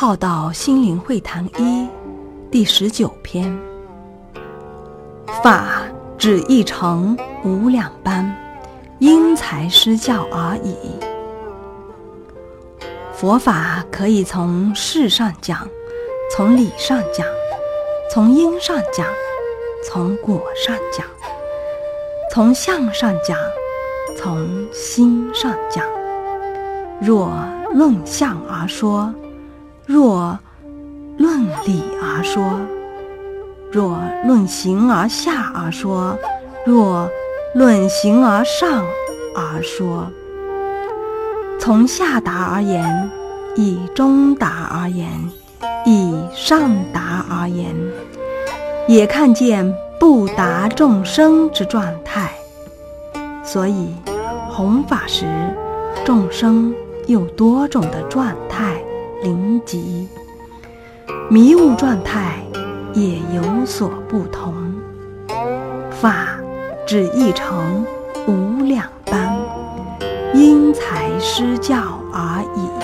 浩道心灵会谈一第十九篇：法只一成无两般，因材施教而已。佛法可以从事上讲，从理上讲，从因上讲，从果上讲，从相上讲，从心上讲。若论相而说，若论理而说，若论形而下而说，若论形而上而说，从下达而言，以中达而言，以上达而言，也看见不达众生之状态。所以弘法时，众生。有多种的状态临极，迷雾状态也有所不同。法只一成无两般，因材施教而已。